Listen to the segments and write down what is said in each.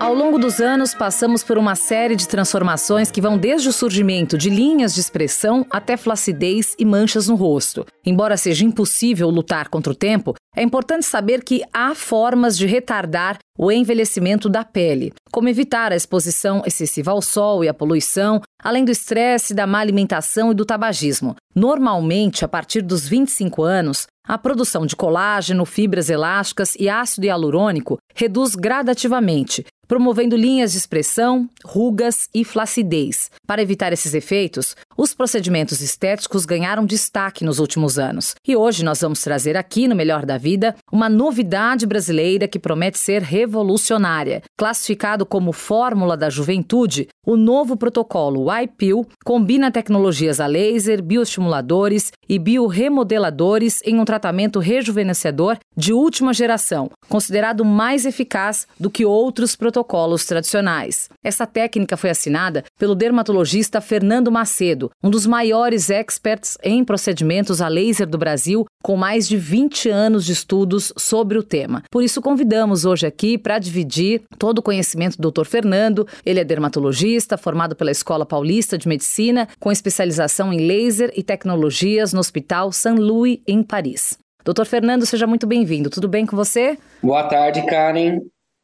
Ao longo dos anos, passamos por uma série de transformações que vão desde o surgimento de linhas de expressão até flacidez e manchas no rosto. Embora seja impossível lutar contra o tempo, é importante saber que há formas de retardar o envelhecimento da pele, como evitar a exposição excessiva ao sol e à poluição, além do estresse, da má alimentação e do tabagismo. Normalmente, a partir dos 25 anos, a produção de colágeno, fibras elásticas e ácido hialurônico reduz gradativamente, promovendo linhas de expressão, rugas e flacidez. Para evitar esses efeitos, os procedimentos estéticos ganharam destaque nos últimos anos. E hoje nós vamos trazer aqui no Melhor da Vida uma novidade brasileira que promete ser revolucionária. Classificado como Fórmula da Juventude, o novo protocolo YPIL combina tecnologias a laser, bioestimuladores e bioremodeladores em um tratamento rejuvenescedor de última geração, considerado mais eficaz do que outros protocolos tradicionais. Essa técnica foi assinada pelo dermatologista Fernando Macedo, um dos maiores experts em procedimentos a laser do Brasil, com mais de 20 anos de estudos sobre o tema. Por isso, convidamos hoje aqui para dividir todo o conhecimento do Dr. Fernando. Ele é dermatologista, formado pela Escola Paulista de Medicina, com especialização em laser e tecnologias no Hospital Saint-Louis, em Paris. Doutor Fernando, seja muito bem-vindo. Tudo bem com você? Boa tarde, Karen.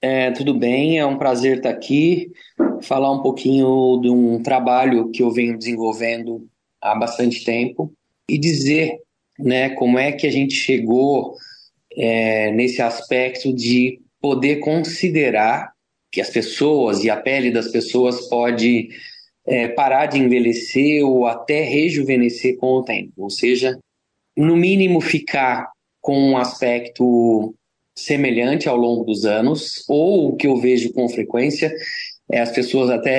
É, tudo bem, é um prazer estar aqui, falar um pouquinho de um trabalho que eu venho desenvolvendo há bastante tempo e dizer né, como é que a gente chegou é, nesse aspecto de poder considerar que as pessoas e a pele das pessoas pode é, parar de envelhecer ou até rejuvenescer com o tempo, ou seja, no mínimo ficar com um aspecto semelhante ao longo dos anos, ou o que eu vejo com frequência é as pessoas até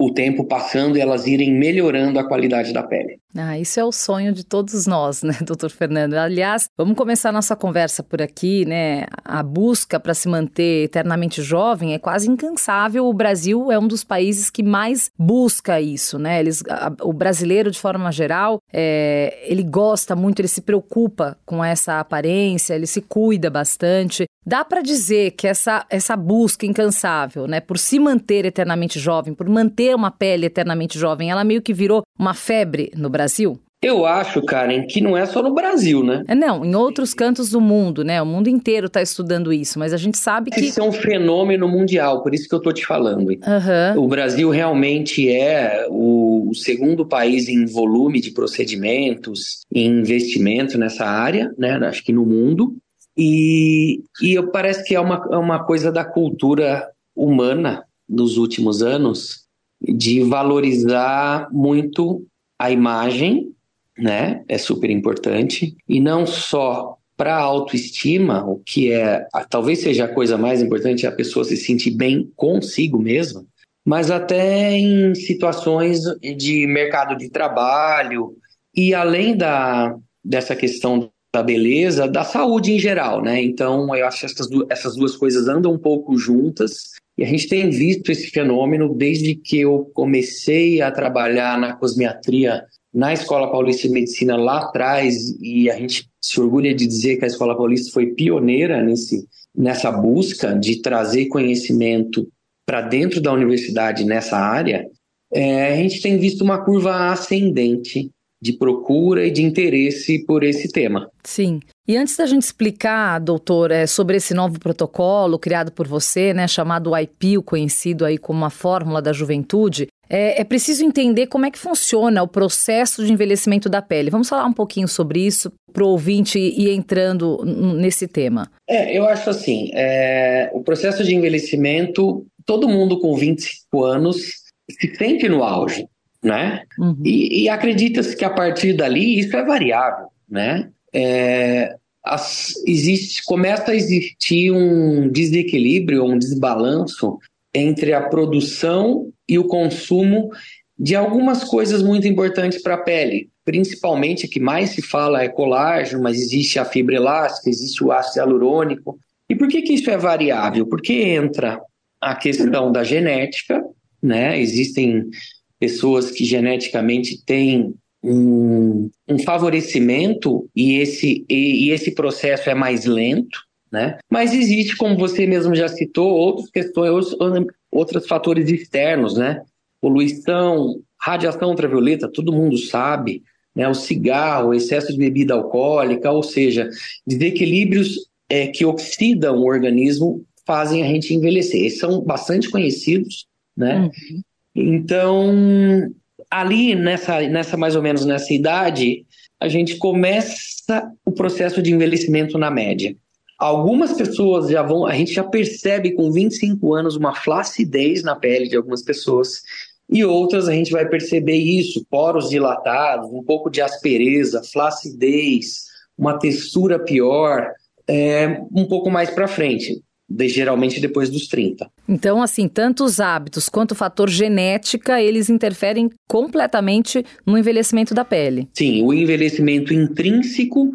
o tempo passando e elas irem melhorando a qualidade da pele. Ah, isso é o sonho de todos nós, né, doutor Fernando? Aliás, vamos começar nossa conversa por aqui, né? A busca para se manter eternamente jovem é quase incansável. O Brasil é um dos países que mais busca isso, né? Eles, a, o brasileiro, de forma geral, é, ele gosta muito, ele se preocupa com essa aparência, ele se cuida bastante. Dá para dizer que essa, essa busca incansável, né, por se manter eternamente jovem, por manter uma pele eternamente jovem, ela meio que virou uma febre no Brasil? Eu acho, Karen, que não é só no Brasil, né? É, não, em outros cantos do mundo, né? O mundo inteiro está estudando isso, mas a gente sabe que. Isso é um fenômeno mundial, por isso que eu estou te falando. Uhum. O Brasil realmente é o segundo país em volume de procedimentos e investimento nessa área, né? Acho que no mundo. E, e parece que é uma, é uma coisa da cultura humana dos últimos anos de valorizar muito a imagem, né? É super importante. E não só para a autoestima, o que é talvez seja a coisa mais importante, é a pessoa se sentir bem consigo mesma, mas até em situações de mercado de trabalho e além da, dessa questão da beleza, da saúde em geral, né? Então, eu acho que essas essas duas coisas andam um pouco juntas e a gente tem visto esse fenômeno desde que eu comecei a trabalhar na cosmiatria na Escola Paulista de Medicina lá atrás e a gente se orgulha de dizer que a Escola Paulista foi pioneira nesse, nessa busca de trazer conhecimento para dentro da universidade nessa área, é, a gente tem visto uma curva ascendente de procura e de interesse por esse tema. Sim. E antes da gente explicar, doutor, é, sobre esse novo protocolo criado por você, né, chamado IPIL, conhecido aí como a fórmula da juventude, é, é, preciso entender como é que funciona o processo de envelhecimento da pele. Vamos falar um pouquinho sobre isso para o ouvinte ir entrando nesse tema. É, eu acho assim, é, o processo de envelhecimento, todo mundo com 25 anos se sente no auge né? Uhum. E, e acredita-se que a partir dali isso é variável, né? É, as, existe, começa a existir um desequilíbrio, um desbalanço entre a produção e o consumo de algumas coisas muito importantes para a pele. Principalmente, que mais se fala é colágeno, mas existe a fibra elástica, existe o ácido hialurônico. E por que, que isso é variável? Porque entra a questão da genética, né? Existem pessoas que geneticamente têm um, um favorecimento e esse, e, e esse processo é mais lento, né? Mas existe, como você mesmo já citou, outras questões, outros fatores externos, né? Poluição, radiação ultravioleta, todo mundo sabe, né? O cigarro, o excesso de bebida alcoólica, ou seja, desequilíbrios é, que oxidam o organismo fazem a gente envelhecer. Eles são bastante conhecidos, né? Uhum. Então, ali nessa, nessa mais ou menos nessa idade, a gente começa o processo de envelhecimento na média. Algumas pessoas já vão, a gente já percebe com 25 anos uma flacidez na pele de algumas pessoas, e outras a gente vai perceber isso, poros dilatados, um pouco de aspereza, flacidez, uma textura pior, é, um pouco mais para frente de, geralmente depois dos 30. Então, assim, tanto os hábitos quanto o fator genética, eles interferem completamente no envelhecimento da pele. Sim, o envelhecimento intrínseco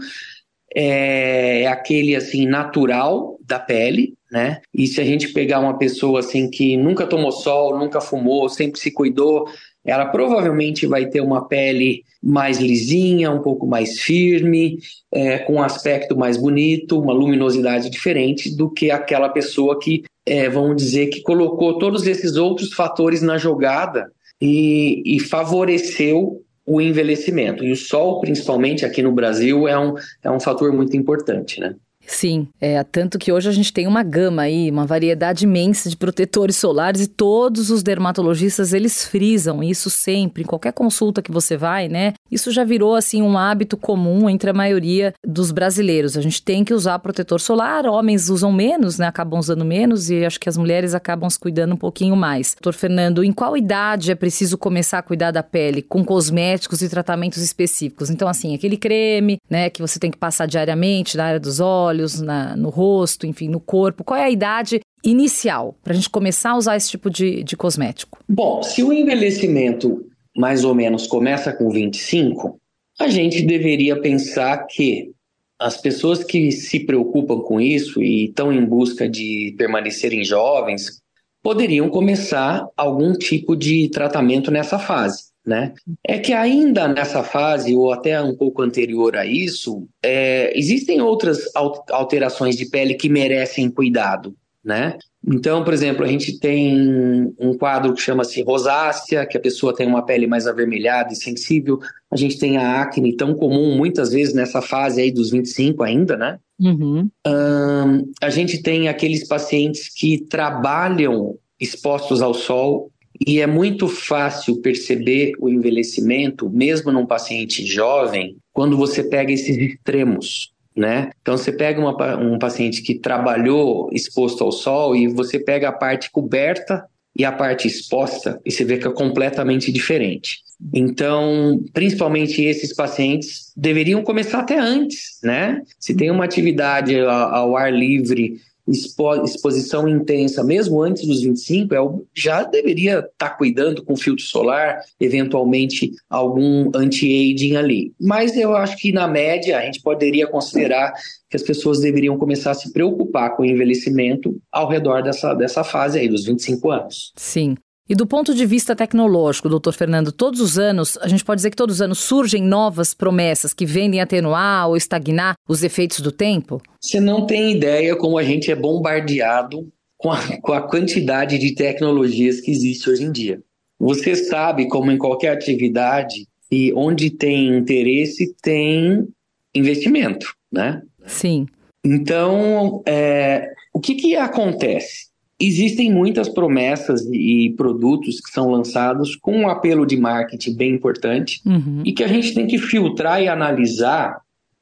é, é aquele assim natural da pele, né? E se a gente pegar uma pessoa assim que nunca tomou sol, nunca fumou, sempre se cuidou, ela provavelmente vai ter uma pele mais lisinha, um pouco mais firme, é, com um aspecto mais bonito, uma luminosidade diferente do que aquela pessoa que, é, vamos dizer, que colocou todos esses outros fatores na jogada e, e favoreceu o envelhecimento. E o sol, principalmente aqui no Brasil, é um, é um fator muito importante, né? Sim, é tanto que hoje a gente tem uma gama aí, uma variedade imensa de protetores solares e todos os dermatologistas eles frisam isso sempre, em qualquer consulta que você vai, né? Isso já virou assim um hábito comum entre a maioria dos brasileiros. A gente tem que usar protetor solar, homens usam menos, né? Acabam usando menos e acho que as mulheres acabam se cuidando um pouquinho mais. Doutor Fernando, em qual idade é preciso começar a cuidar da pele com cosméticos e tratamentos específicos? Então assim, aquele creme, né, que você tem que passar diariamente na área dos olhos olhos, na, no rosto, enfim, no corpo? Qual é a idade inicial para a gente começar a usar esse tipo de, de cosmético? Bom, se o envelhecimento mais ou menos começa com 25, a gente deveria pensar que as pessoas que se preocupam com isso e estão em busca de permanecerem jovens poderiam começar algum tipo de tratamento nessa fase né? É que ainda nessa fase, ou até um pouco anterior a isso, é, existem outras alterações de pele que merecem cuidado, né? Então, por exemplo, a gente tem um quadro que chama-se rosácea, que a pessoa tem uma pele mais avermelhada e sensível. A gente tem a acne tão comum, muitas vezes nessa fase aí dos 25 ainda, né? Uhum. Um, a gente tem aqueles pacientes que trabalham expostos ao sol e é muito fácil perceber o envelhecimento, mesmo num paciente jovem, quando você pega esses extremos. Né? Então você pega uma, um paciente que trabalhou exposto ao sol e você pega a parte coberta e a parte exposta e você vê que é completamente diferente. Então, principalmente esses pacientes deveriam começar até antes, né? Se tem uma atividade ao ar livre expo, exposição intensa, mesmo antes dos 25, é, já deveria estar tá cuidando com filtro solar, eventualmente algum anti-aging ali. Mas eu acho que, na média, a gente poderia considerar que as pessoas deveriam começar a se preocupar com o envelhecimento ao redor dessa, dessa fase aí, dos 25 anos. Sim. E do ponto de vista tecnológico, doutor Fernando, todos os anos, a gente pode dizer que todos os anos surgem novas promessas que vendem atenuar ou estagnar os efeitos do tempo? Você não tem ideia como a gente é bombardeado com a, com a quantidade de tecnologias que existe hoje em dia. Você sabe, como em qualquer atividade, e onde tem interesse, tem investimento, né? Sim. Então, é, o que, que acontece? Existem muitas promessas e produtos que são lançados com um apelo de marketing bem importante uhum. e que a gente tem que filtrar e analisar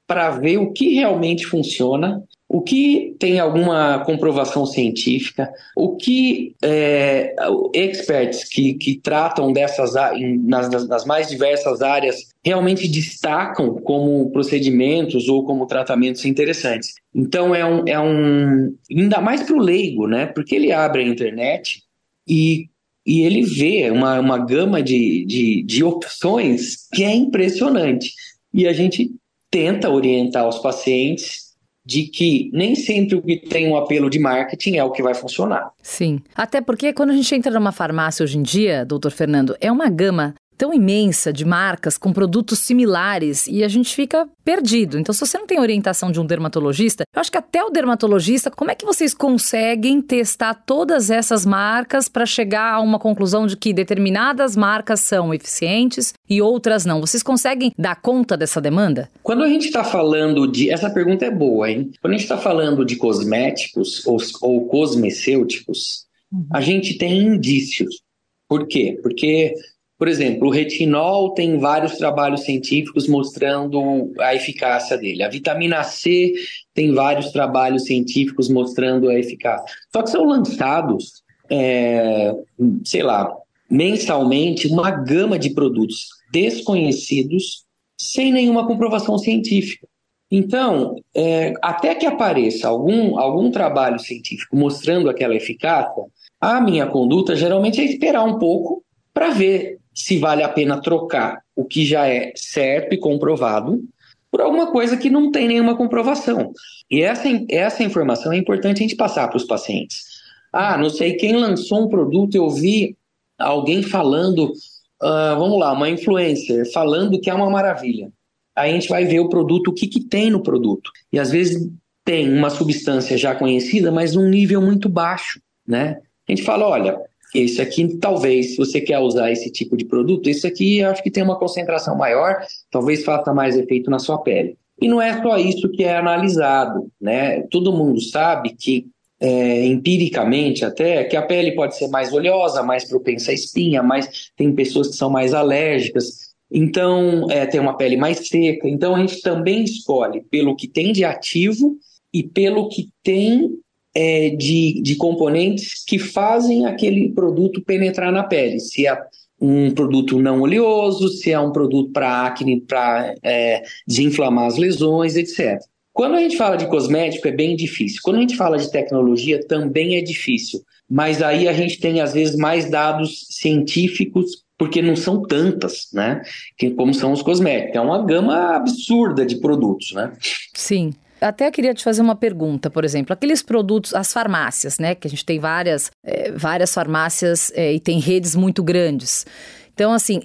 para ver o que realmente funciona o que tem alguma comprovação científica, o que é, experts que, que tratam dessas nas, nas mais diversas áreas realmente destacam como procedimentos ou como tratamentos interessantes. Então é um, é um ainda mais para o leigo, né? Porque ele abre a internet e e ele vê uma, uma gama de, de, de opções que é impressionante. E a gente tenta orientar os pacientes de que nem sempre o que tem um apelo de marketing é o que vai funcionar. Sim. Até porque quando a gente entra numa farmácia hoje em dia, doutor Fernando, é uma gama tão imensa de marcas com produtos similares e a gente fica perdido. Então, se você não tem orientação de um dermatologista, eu acho que até o dermatologista, como é que vocês conseguem testar todas essas marcas para chegar a uma conclusão de que determinadas marcas são eficientes e outras não? Vocês conseguem dar conta dessa demanda? Quando a gente está falando de. Essa pergunta é boa, hein? Quando a gente está falando de cosméticos ou, ou cosmecêuticos, uhum. a gente tem indícios. Por quê? Porque por exemplo, o retinol tem vários trabalhos científicos mostrando a eficácia dele. A vitamina C tem vários trabalhos científicos mostrando a eficácia. Só que são lançados, é, sei lá, mensalmente, uma gama de produtos desconhecidos sem nenhuma comprovação científica. Então, é, até que apareça algum, algum trabalho científico mostrando aquela eficácia, a minha conduta geralmente é esperar um pouco para ver se vale a pena trocar o que já é certo e comprovado por alguma coisa que não tem nenhuma comprovação. E essa, essa informação é importante a gente passar para os pacientes. Ah, não sei quem lançou um produto, eu vi alguém falando, uh, vamos lá, uma influencer falando que é uma maravilha. Aí a gente vai ver o produto, o que, que tem no produto. E às vezes tem uma substância já conhecida, mas num nível muito baixo, né? A gente fala, olha, esse aqui, talvez, se você quer usar esse tipo de produto, esse aqui acho que tem uma concentração maior, talvez faça mais efeito na sua pele. E não é só isso que é analisado, né? Todo mundo sabe que, é, empiricamente até, que a pele pode ser mais oleosa, mais propensa à espinha, mas tem pessoas que são mais alérgicas, então é, tem uma pele mais seca. Então a gente também escolhe pelo que tem de ativo e pelo que tem é, de, de componentes que fazem aquele produto penetrar na pele. Se é um produto não oleoso, se é um produto para acne, para é, desinflamar as lesões, etc. Quando a gente fala de cosmético é bem difícil. Quando a gente fala de tecnologia também é difícil. Mas aí a gente tem às vezes mais dados científicos porque não são tantas, né? Como são os cosméticos. É uma gama absurda de produtos, né? Sim até queria te fazer uma pergunta, por exemplo, aqueles produtos, as farmácias, né? Que a gente tem várias, é, várias farmácias é, e tem redes muito grandes. Então, assim,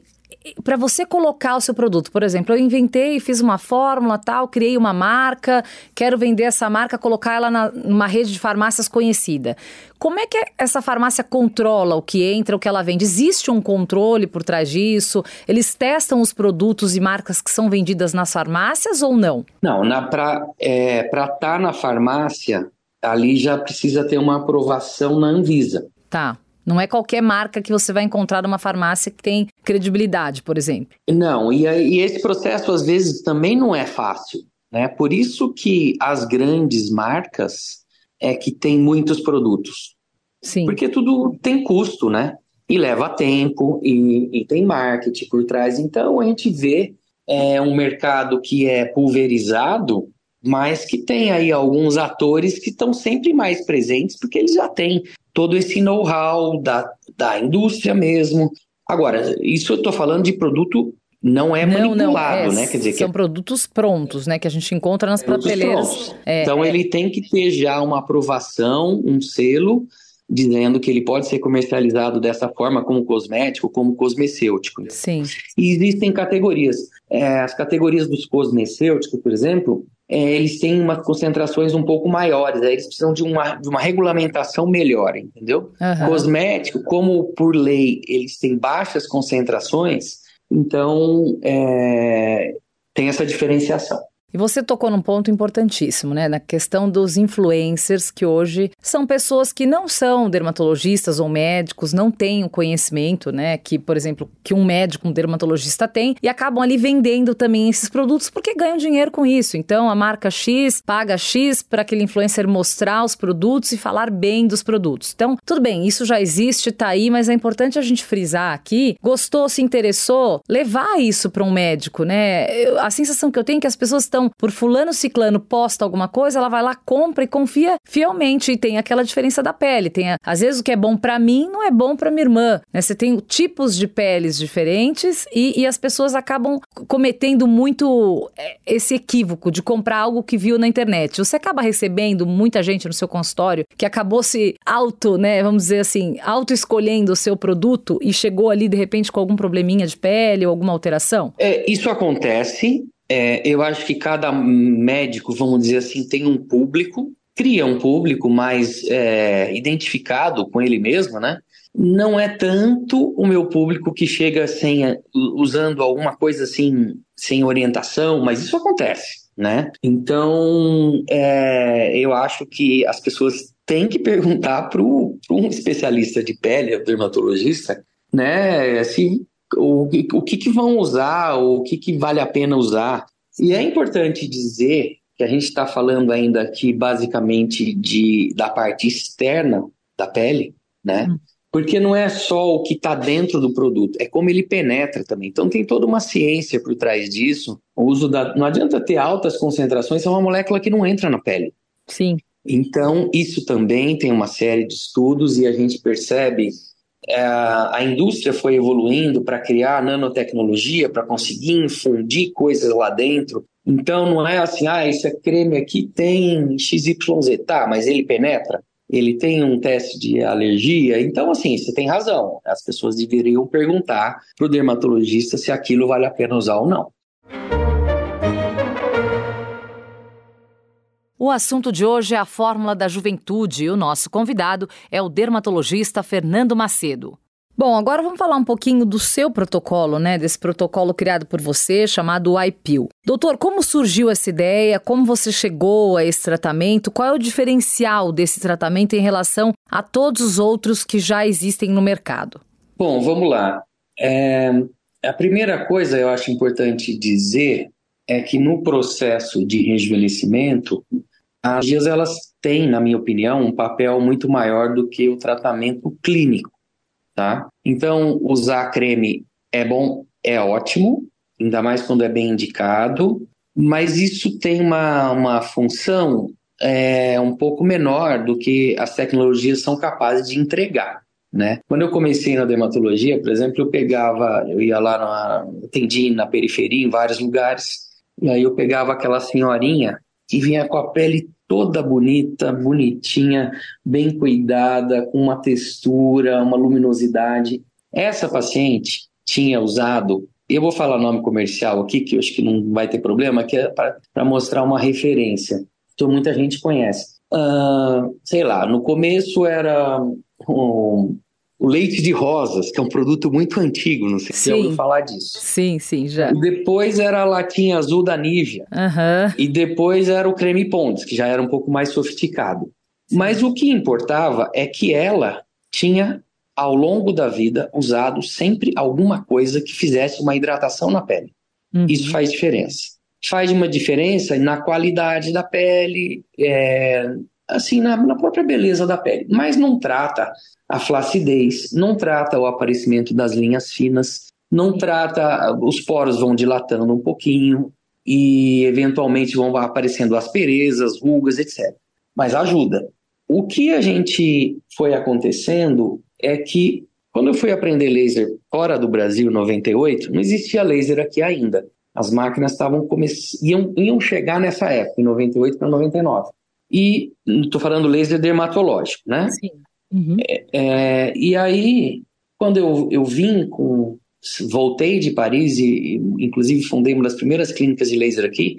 para você colocar o seu produto, por exemplo, eu inventei, fiz uma fórmula, tal, criei uma marca, quero vender essa marca, colocar ela na, numa rede de farmácias conhecida. Como é que essa farmácia controla o que entra, o que ela vende? Existe um controle por trás disso? Eles testam os produtos e marcas que são vendidas nas farmácias ou não? Não, para é, estar tá na farmácia, ali já precisa ter uma aprovação na Anvisa. Tá. Não é qualquer marca que você vai encontrar numa farmácia que tem credibilidade, por exemplo. Não, e, e esse processo às vezes também não é fácil. Né? Por isso que as grandes marcas é que têm muitos produtos. Sim. Porque tudo tem custo, né? E leva tempo, e, e tem marketing por trás. Então a gente vê é, um mercado que é pulverizado, mas que tem aí alguns atores que estão sempre mais presentes, porque eles já têm todo esse know-how da, da indústria mesmo. Agora, isso eu estou falando de produto não é não, manipulado, não, é, né? Quer dizer, são que produtos prontos, né? Que a gente encontra nas prateleiras. É, então é. ele tem que ter já uma aprovação, um selo dizendo que ele pode ser comercializado dessa forma como cosmético, como cosmecêutico. Sim. E existem categorias. É, as categorias dos cosmecêuticos, por exemplo, é, eles têm umas concentrações um pouco maiores, aí eles precisam de uma, de uma regulamentação melhor, entendeu? Uhum. Cosmético, como por lei eles têm baixas concentrações, então é, tem essa diferenciação. E você tocou num ponto importantíssimo, né? Na questão dos influencers, que hoje são pessoas que não são dermatologistas ou médicos, não têm o conhecimento, né? Que, por exemplo, que um médico, um dermatologista tem, e acabam ali vendendo também esses produtos porque ganham dinheiro com isso. Então, a marca X paga X para aquele influencer mostrar os produtos e falar bem dos produtos. Então, tudo bem, isso já existe, tá aí, mas é importante a gente frisar aqui: gostou, se interessou, levar isso para um médico, né? Eu, a sensação que eu tenho é que as pessoas estão Então, por fulano ciclano posta alguma coisa, ela vai lá, compra e confia fielmente. E tem aquela diferença da pele. Tem, às vezes, o que é bom para mim não é bom para minha irmã. Né? Você tem tipos de peles diferentes e, e as pessoas acabam cometendo muito é, esse equívoco de comprar algo que viu na internet. Você acaba recebendo muita gente no seu consultório que acabou se auto, né, vamos dizer assim, auto escolhendo o seu produto e chegou ali de repente com algum probleminha de pele ou alguma alteração? É, isso acontece. É, eu acho que cada médico, vamos dizer assim, tem um público, cria um público mais é, identificado com ele mesmo, né? Não é tanto o meu público que chega sem usando alguma coisa assim sem orientação, mas isso acontece né? Então, é, eu acho que as pessoas têm que perguntar para um especialista de pele, dermatologista, né? Assim, o, o que, que vão usar, o que, que vale a pena usar. E é importante dizer que a gente está falando ainda aqui basicamente de, da parte externa da pele, né? Hum. Porque não é só o que está dentro do produto, é como ele penetra também. Então tem toda uma ciência por trás disso. O uso da. Não adianta ter altas concentrações, é uma molécula que não entra na pele. Sim. Então, isso também tem uma série de estudos e a gente percebe a indústria foi evoluindo para criar nanotecnologia, para conseguir infundir coisas lá dentro. Então, não é assim, ah, esse creme aqui tem XYZ, tá, mas ele penetra? ele tem um teste de alergia. Então, assim, você tem razão. As pessoas deveriam perguntar para o dermatologista se aquilo vale a pena usar ou não. O assunto de hoje é a fórmula da juventude e o nosso convidado é o dermatologista Fernando Macedo. Bom, agora vamos falar um pouquinho do seu protocolo, né? Desse protocolo criado por você, chamado IPIL. Doutor, como surgiu essa ideia? Como você chegou a esse tratamento? Qual é o diferencial desse tratamento em relação a todos os outros que já existem no mercado? Bom, vamos lá. É, a primeira coisa eu acho importante dizer é que no processo de rejuvenescimento, as dias elas têm, na minha opinião, um papel muito maior do que o tratamento clínico tá? Então, usar creme é bom, é ótimo, ainda mais quando é bem indicado, mas isso tem uma, uma função é, um pouco menor do que as tecnologias são capazes de entregar. Né? Quando eu comecei na dermatologia, por exemplo, eu pegava, eu ia lá, na, atendi na periferia, em vários lugares, e aí eu pegava aquela senhorinha que vinha com a pele toda bonita, bonitinha, bem cuidada, com uma textura, uma luminosidade. Essa paciente tinha usado, eu vou falar nome comercial aqui, que eu acho que não vai ter problema, que é para mostrar uma referência. Então, muita gente conhece. Uh, sei lá, no começo era um, o leite de rosas, que é um produto muito antigo, não sei se você ouviu falar disso. Sim, sim, já. Depois era a latinha azul da Nivea. Uhum. E depois era o creme Ponds, que já era um pouco mais sofisticado. Mas o que importava é que ela tinha, ao longo da vida, usado sempre alguma coisa que fizesse uma hidratação na pele. Uhum. Isso faz diferença. Faz uma diferença na qualidade da pele, é, assim, na, na própria beleza da pele. Mas não trata a flacidez, não trata o aparecimento das linhas finas, não trata, os poros vão dilatando um pouquinho e eventualmente vão aparecendo asperezas, rugas, etc. Mas ajuda. O que a gente foi acontecendo é que quando eu fui aprender laser fora do Brasil, em 98, não existia laser aqui ainda. As máquinas estavam iam, iam chegar nessa época, em 98 para 99. E estou falando laser dermatológico, né? Sim. Uhum. É, é, e aí, quando eu, eu vim com. Voltei de Paris e, inclusive, fundei uma das primeiras clínicas de laser aqui.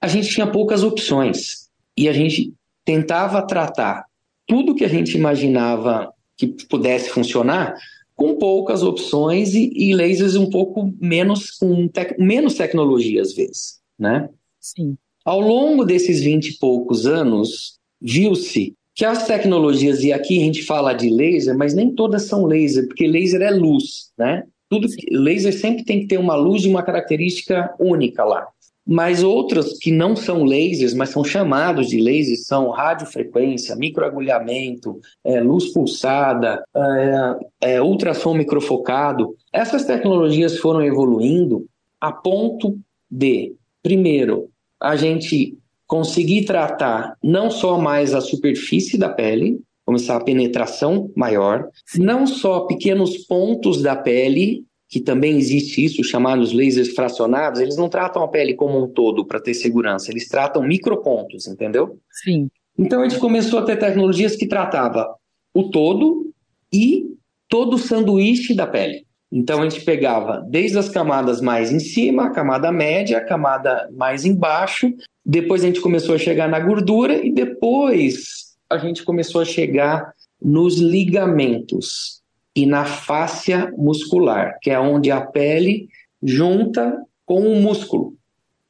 A gente tinha poucas opções e a gente tentava tratar tudo que a gente imaginava que pudesse funcionar com poucas opções e, e lasers um pouco menos com tec, menos tecnologia às vezes, né? Sim. Ao longo desses vinte e poucos anos, viu-se que as tecnologias, e aqui a gente fala de laser, mas nem todas são laser, porque laser é luz, né? Tudo laser sempre tem que ter uma luz de uma característica única lá. Mas outras que não são lasers, mas são chamados de lasers, são radiofrequência, microagulhamento, é, luz pulsada, é, é, ultrassom microfocado. Essas tecnologias foram evoluindo a ponto de, primeiro, a gente conseguir tratar não só mais a superfície da pele, começar a penetração maior, não só pequenos pontos da pele, que também existe isso, chamados lasers fracionados, eles não tratam a pele como um todo para ter segurança, eles tratam micropontos, entendeu? Sim. Então a gente começou a ter tecnologias que tratava o todo e todo o sanduíche da pele. Então a gente pegava desde as camadas mais em cima, a camada média, a camada mais embaixo, depois a gente começou a chegar na gordura e depois a gente começou a chegar nos ligamentos e na fáscia muscular, que é onde a pele junta com o músculo.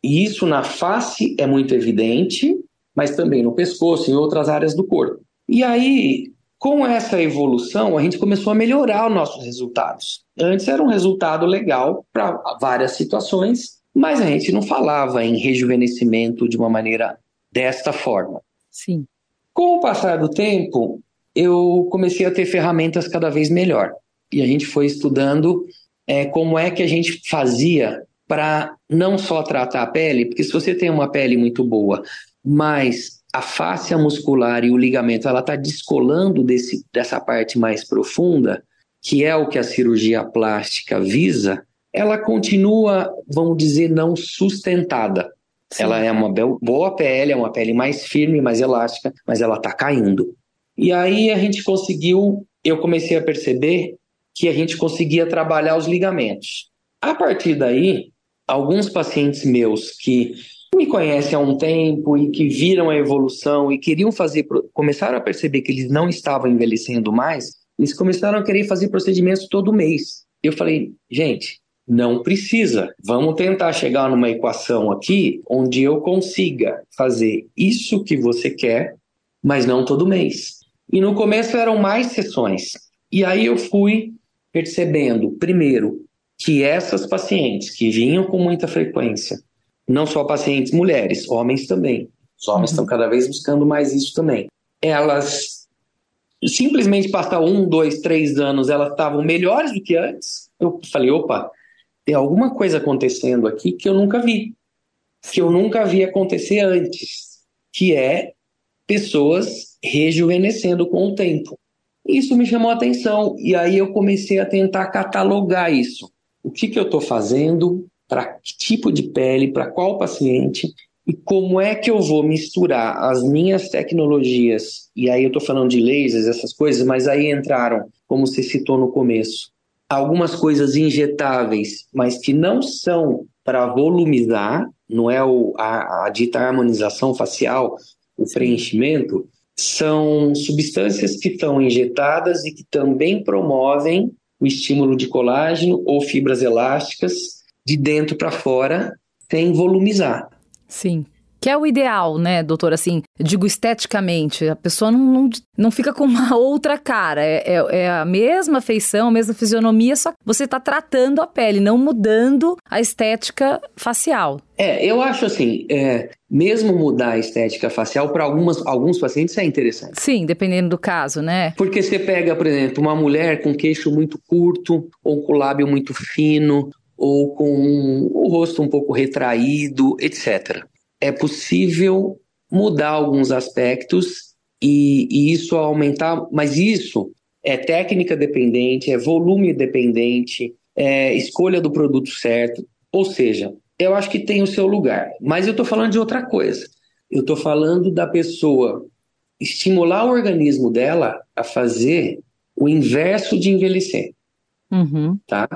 E isso na face é muito evidente, mas também no pescoço e em outras áreas do corpo. E aí, com essa evolução, a gente começou a melhorar os nossos resultados. Antes era um resultado legal para várias situações, mas a gente não falava em rejuvenescimento de uma maneira desta forma. Sim. Com o passar do tempo, eu comecei a ter ferramentas cada vez melhor. E a gente foi estudando é, como é que a gente fazia para não só tratar a pele, porque se você tem uma pele muito boa, mas a face muscular e o ligamento ela está descolando desse, dessa parte mais profunda, que é o que a cirurgia plástica visa, ela continua, vamos dizer, não sustentada. Sim. Ela é uma boa pele, é uma pele mais firme, mais elástica, mas ela está caindo. E aí a gente conseguiu, eu comecei a perceber que a gente conseguia trabalhar os ligamentos. A partir daí, alguns pacientes meus que me conhecem há um tempo e que viram a evolução e queriam fazer, começaram a perceber que eles não estavam envelhecendo mais, eles começaram a querer fazer procedimentos todo mês. Eu falei, gente, não precisa. Vamos tentar chegar numa equação aqui onde eu consiga fazer isso que você quer, mas não todo mês. E no começo eram mais sessões. E aí eu fui percebendo, primeiro, que essas pacientes que vinham com muita frequência, não só pacientes mulheres, homens também, os homens uhum. estão cada vez buscando mais isso também, elas simplesmente passar um, dois, três anos, elas estavam melhores do que antes. Eu falei, opa, tem alguma coisa acontecendo aqui que eu nunca vi, que eu nunca vi acontecer antes, que é pessoas rejuvenescendo com o tempo. Isso me chamou a atenção e aí eu comecei a tentar catalogar isso. O que, que eu estou fazendo, para que tipo de pele, para qual paciente e como é que eu vou misturar as minhas tecnologias, e aí eu estou falando de lasers, essas coisas, mas aí entraram, como você citou no começo, algumas coisas injetáveis, mas que não são para volumizar, não é o, a, a dita harmonização facial, o preenchimento, são substâncias que estão injetadas e que também promovem o estímulo de colágeno ou fibras elásticas de dentro para fora, sem volumizar. Sim. Que é o ideal, né, doutor? Assim, digo esteticamente, a pessoa não, não, não fica com uma outra cara. É, é, é, a mesma feição, a mesma fisionomia, só que você está tratando a pele, não mudando a estética facial. É, eu acho assim, é, mesmo mudar a estética facial, para alguns pacientes é interessante. Sim, dependendo do caso, né? Porque você pega, por exemplo, uma mulher com queixo muito curto, ou com lábio muito fino, ou com o rosto um pouco retraído, etc é possível mudar alguns aspectos e, e isso aumentar, mas isso é técnica dependente, é volume dependente, é escolha do produto certo. Ou seja, eu acho que tem o seu lugar. Mas eu estou falando de outra coisa. Eu estou falando da pessoa estimular o organismo dela a fazer o inverso de envelhecer. Uhum. Tá?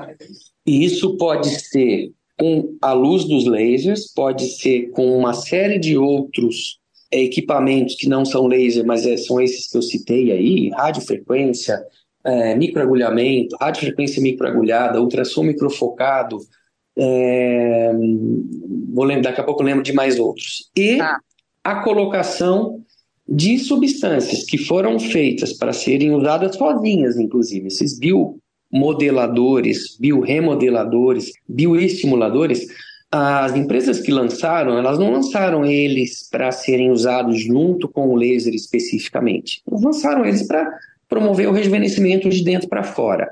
E isso pode ser com a luz dos lasers, pode ser com uma série de outros equipamentos que não são laser, mas é, são esses que eu citei aí, radiofrequência, é, microagulhamento, radiofrequência microagulhada, ultrassom microfocado, é, vou lembrar, daqui a pouco eu lembro de mais outros. E ah. a colocação de substâncias que foram feitas para serem usadas sozinhas, inclusive, esses bio modeladores, bioremodeladores, bioestimuladores, as empresas que lançaram, elas não lançaram eles para serem usados junto com o laser especificamente. Elas lançaram eles para promover o rejuvenescimento de dentro para fora.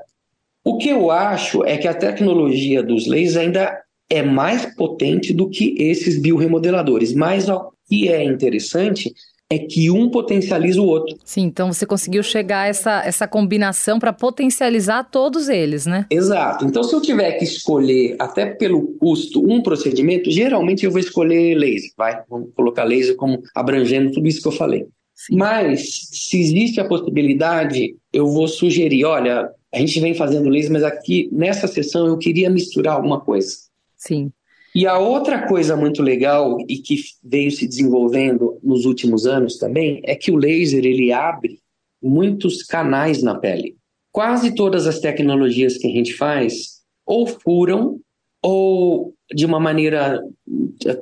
O que eu acho é que a tecnologia dos lasers ainda é mais potente do que esses bioremodeladores. Mas o que é interessante é que um potencializa o outro. Sim, então você conseguiu chegar a essa, essa combinação para potencializar todos eles, né? Exato. Então, se eu tiver que escolher, até pelo custo, um procedimento, geralmente eu vou escolher laser, vai? Vamos colocar laser como abrangendo tudo isso que eu falei. Sim. Mas, se existe a possibilidade, eu vou sugerir: olha, a gente vem fazendo laser, mas aqui nessa sessão eu queria misturar alguma coisa. Sim. E a outra coisa muito legal e que veio se desenvolvendo nos últimos anos também é que o laser ele abre muitos canais na pele. Quase todas as tecnologias que a gente faz ou furam ou de uma maneira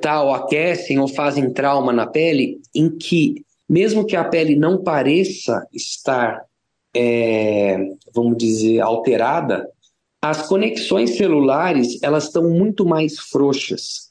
tal aquecem ou fazem trauma na pele em que mesmo que a pele não pareça estar é, vamos dizer alterada as conexões celulares elas estão muito mais frouxas.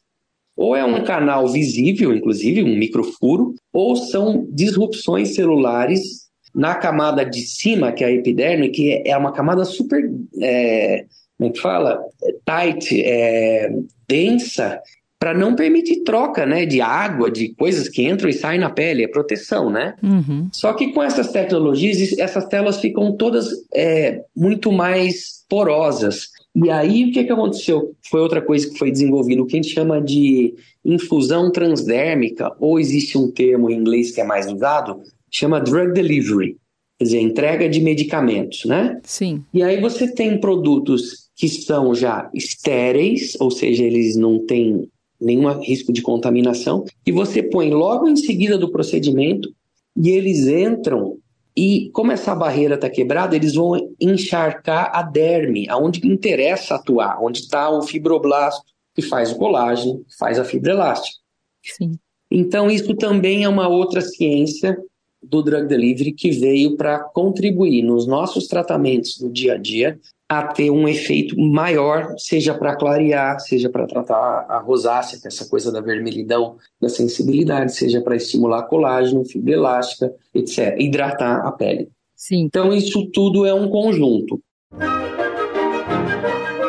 Ou é um canal visível, inclusive um microfuro, ou são disrupções celulares na camada de cima, que é a epiderme, que é uma camada super, é, como é que fala? Tight, é, densa, para não permitir troca né, de água, de coisas que entram e saem na pele, é proteção, né? Uhum. Só que com essas tecnologias, essas telas ficam todas é, muito mais porosas. E aí, o que, que aconteceu? Foi outra coisa que foi desenvolvido, o que a gente chama de infusão transdérmica, ou existe um termo em inglês que é mais usado, chama drug delivery, quer dizer, entrega de medicamentos, né? Sim. E aí você tem produtos que são já estéreis, ou seja, eles não têm nenhum risco de contaminação, e você põe logo em seguida do procedimento e eles entram e como essa barreira está quebrada, eles vão encharcar a derme, aonde interessa atuar, onde está o fibroblasto, que faz o colágeno, que faz a fibra elástica. Sim. Então, isso também é uma outra ciência do drug delivery que veio para contribuir nos nossos tratamentos do dia a dia a ter um efeito maior, seja para clarear, seja para tratar a rosácea, que é essa coisa da vermelhidão, da sensibilidade, seja para estimular colágeno, fibra elástica, etc. Hidratar a pele. Sim. Então, isso tudo é um conjunto.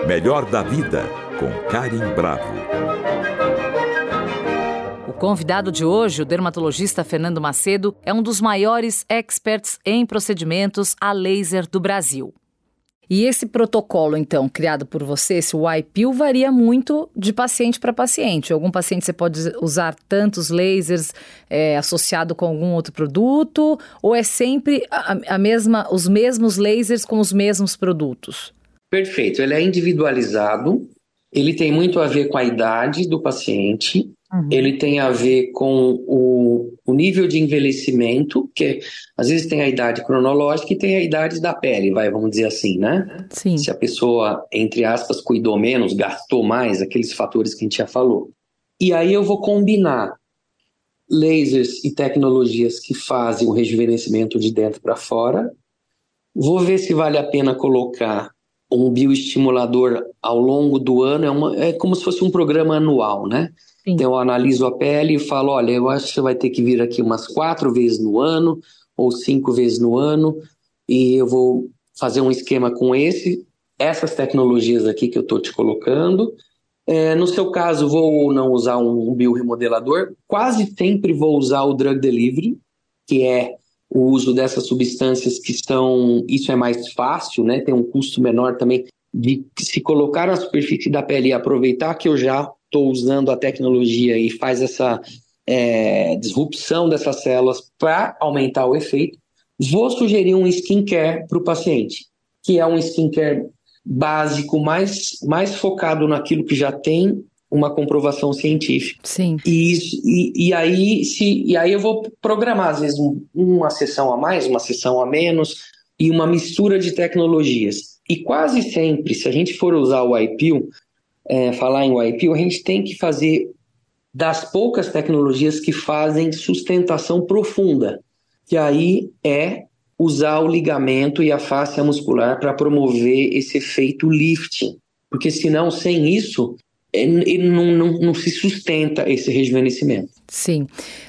Melhor da vida, com Karim Bravo. O convidado de hoje, o dermatologista Fernando Macedo, é um dos maiores experts em procedimentos a laser do Brasil. E esse protocolo, então, criado por você, esse Y-Pill, varia muito de paciente para paciente. Algum paciente você pode usar tantos lasers é, associado com algum outro produto, ou é sempre a, a, mesma, os mesmos lasers com os mesmos produtos? Perfeito, ele é individualizado, ele tem muito a ver com a idade do paciente, Uhum. Ele tem a ver com o, o, nível de envelhecimento, que às vezes tem a idade cronológica e tem a idade da pele, vai, vamos dizer assim, né? Sim. Se a pessoa, entre aspas, cuidou menos, gastou mais, aqueles fatores que a gente já falou. E aí eu vou combinar lasers e tecnologias que fazem o rejuvenescimento de dentro para fora. Vou ver se vale a pena colocar um bioestimulador ao longo do ano. É, uma, é como se fosse um programa anual, né? Sim. Então, eu analiso a pele e falo: olha, eu acho que você vai ter que vir aqui umas quatro vezes no ano ou cinco vezes no ano, e eu vou fazer um esquema com esse, essas tecnologias aqui que eu estou te colocando. É, no seu caso, vou ou não usar um, um bioremodelador. Quase sempre vou usar o drug delivery, que é o uso dessas substâncias que estão. Isso é mais fácil, né? Tem um custo menor também de se colocar na superfície da pele e aproveitar que eu já estou usando a tecnologia e faz essa é, disrupção dessas células para aumentar o efeito, vou sugerir um skincare para o paciente, que é um skincare básico, mais, mais focado naquilo que já tem uma comprovação científica. Sim. E, e, e, aí, se, e aí eu vou programar, às vezes, um, uma sessão a mais, uma sessão a menos, e uma mistura de tecnologias. E quase sempre, se a gente for usar o IPIL, é, falar em YPO, a gente tem que fazer das poucas tecnologias que fazem sustentação profunda, que aí é usar o ligamento e a face muscular para promover esse efeito lifting, porque senão, sem isso, ele não, não, não se sustenta esse rejuvenescimento. Sim.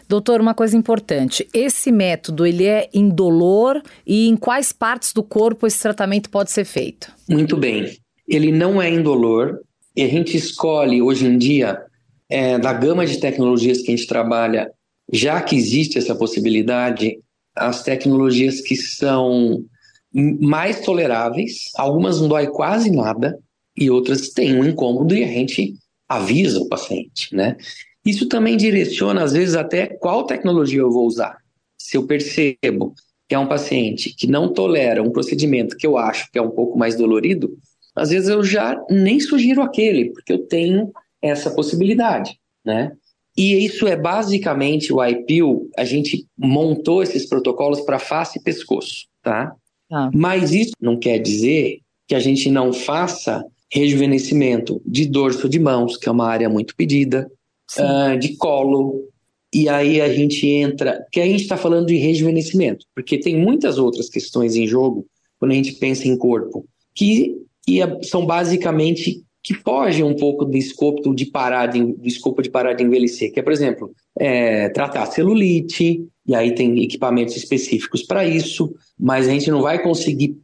Doutor, uma coisa importante, esse método, ele é indolor e em quais partes do corpo esse tratamento pode ser feito? Muito bem. Ele não é indolor, e a gente escolhe hoje em dia, é, da gama de tecnologias que a gente trabalha, já que existe essa possibilidade, as tecnologias que são mais toleráveis, algumas não dói quase nada e outras têm um incômodo e a gente avisa o paciente, né? Isso também direciona, às vezes, até qual tecnologia eu vou usar. Se eu percebo que é um paciente que não tolera um procedimento que eu acho que é um pouco mais dolorido, às vezes eu já nem sugiro aquele, porque eu tenho essa possibilidade, né? E isso é basicamente o IPIL, a gente montou esses protocolos para face e pescoço, tá? Ah. Mas isso não quer dizer que a gente não faça rejuvenescimento de dorso de mãos, que é uma área muito pedida, uh, de colo, e aí a gente entra, que a gente está falando de rejuvenescimento, porque tem muitas outras questões em jogo quando a gente pensa em corpo, que, que é, são basicamente que fogem um pouco do escopo de parar de, do escopo de parar de envelhecer, que é, por exemplo, é, tratar celulite, e aí tem equipamentos específicos para isso, mas a gente não vai conseguir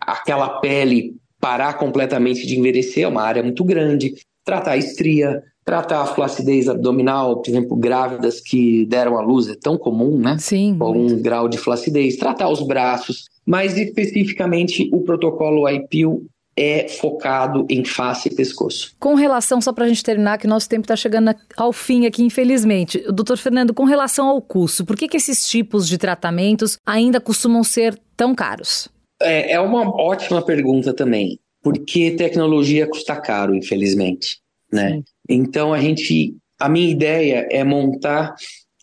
aquela pele parar completamente de envelhecer, é uma área muito grande, tratar estria, tratar a flacidez abdominal, por exemplo, grávidas que deram à luz, é tão comum, né? Sim. Com algum grau de flacidez, tratar os braços, mas especificamente o protocolo IPIL é focado em face e pescoço. Com relação, só para a gente terminar, que nosso tempo está chegando ao fim aqui, infelizmente. Doutor Fernando, com relação ao custo, por que, que esses tipos de tratamentos ainda costumam ser tão caros? É, é uma ótima pergunta também, porque tecnologia custa caro, infelizmente, né? Sim. Então a gente, a minha ideia é montar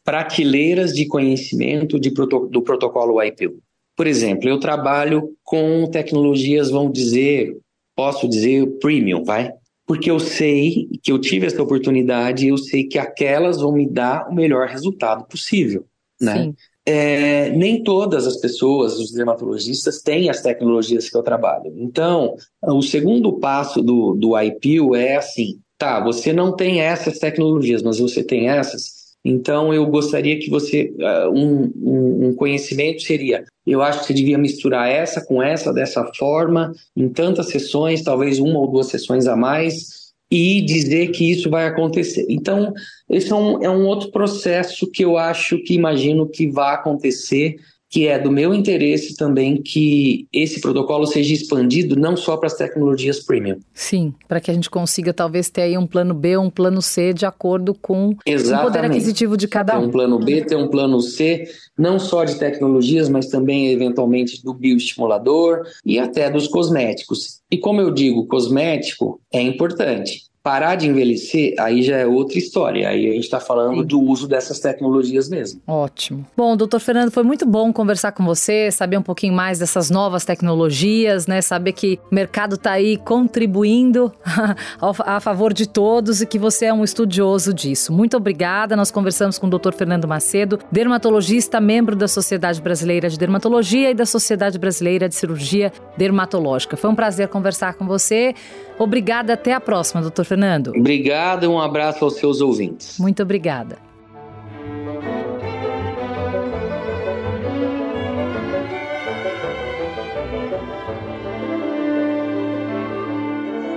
prateleiras de conhecimento de, do protocolo IPU. Por exemplo, eu trabalho com tecnologias, vamos dizer, posso dizer premium, vai? Porque eu sei que eu tive essa oportunidade, eu sei que aquelas vão me dar o melhor resultado possível, né? É, nem todas as pessoas, os dermatologistas, têm as tecnologias que eu trabalho. Então, o segundo passo do, do IPIL é assim: tá, você não tem essas tecnologias, mas você tem essas. Então, eu gostaria que você. Um, um, um, conhecimento seria: eu acho que você devia misturar essa com essa dessa forma, em tantas sessões, talvez uma ou duas sessões a mais, e dizer que isso vai acontecer. Então, esse é um, é um outro processo que eu acho que imagino que vai acontecer que é do meu interesse também que esse protocolo seja expandido não só para as tecnologias premium. Sim, para que a gente consiga talvez ter aí um plano B ou um plano C de acordo com Exatamente. o poder aquisitivo de cada um. Ter um plano B, ter um plano C, não só de tecnologias, mas também eventualmente do bioestimulador e até dos cosméticos. E como eu digo, cosmético é importante parar de envelhecer, aí já é outra história. Aí a gente está falando Sim. do uso dessas tecnologias mesmo. Ótimo. Bom, doutor Fernando, foi muito bom conversar com você, saber um pouquinho mais dessas novas tecnologias, né? Saber que o mercado está aí contribuindo a favor de todos e que você é um estudioso disso. Muito obrigada. Nós conversamos com o doutor Fernando Macedo, dermatologista, membro da Sociedade Brasileira de Dermatologia e da Sociedade Brasileira de Cirurgia Dermatológica. Foi um prazer conversar com você. Obrigada, até a próxima, doutor Fernando. Obrigado e um abraço aos seus ouvintes. Muito obrigada.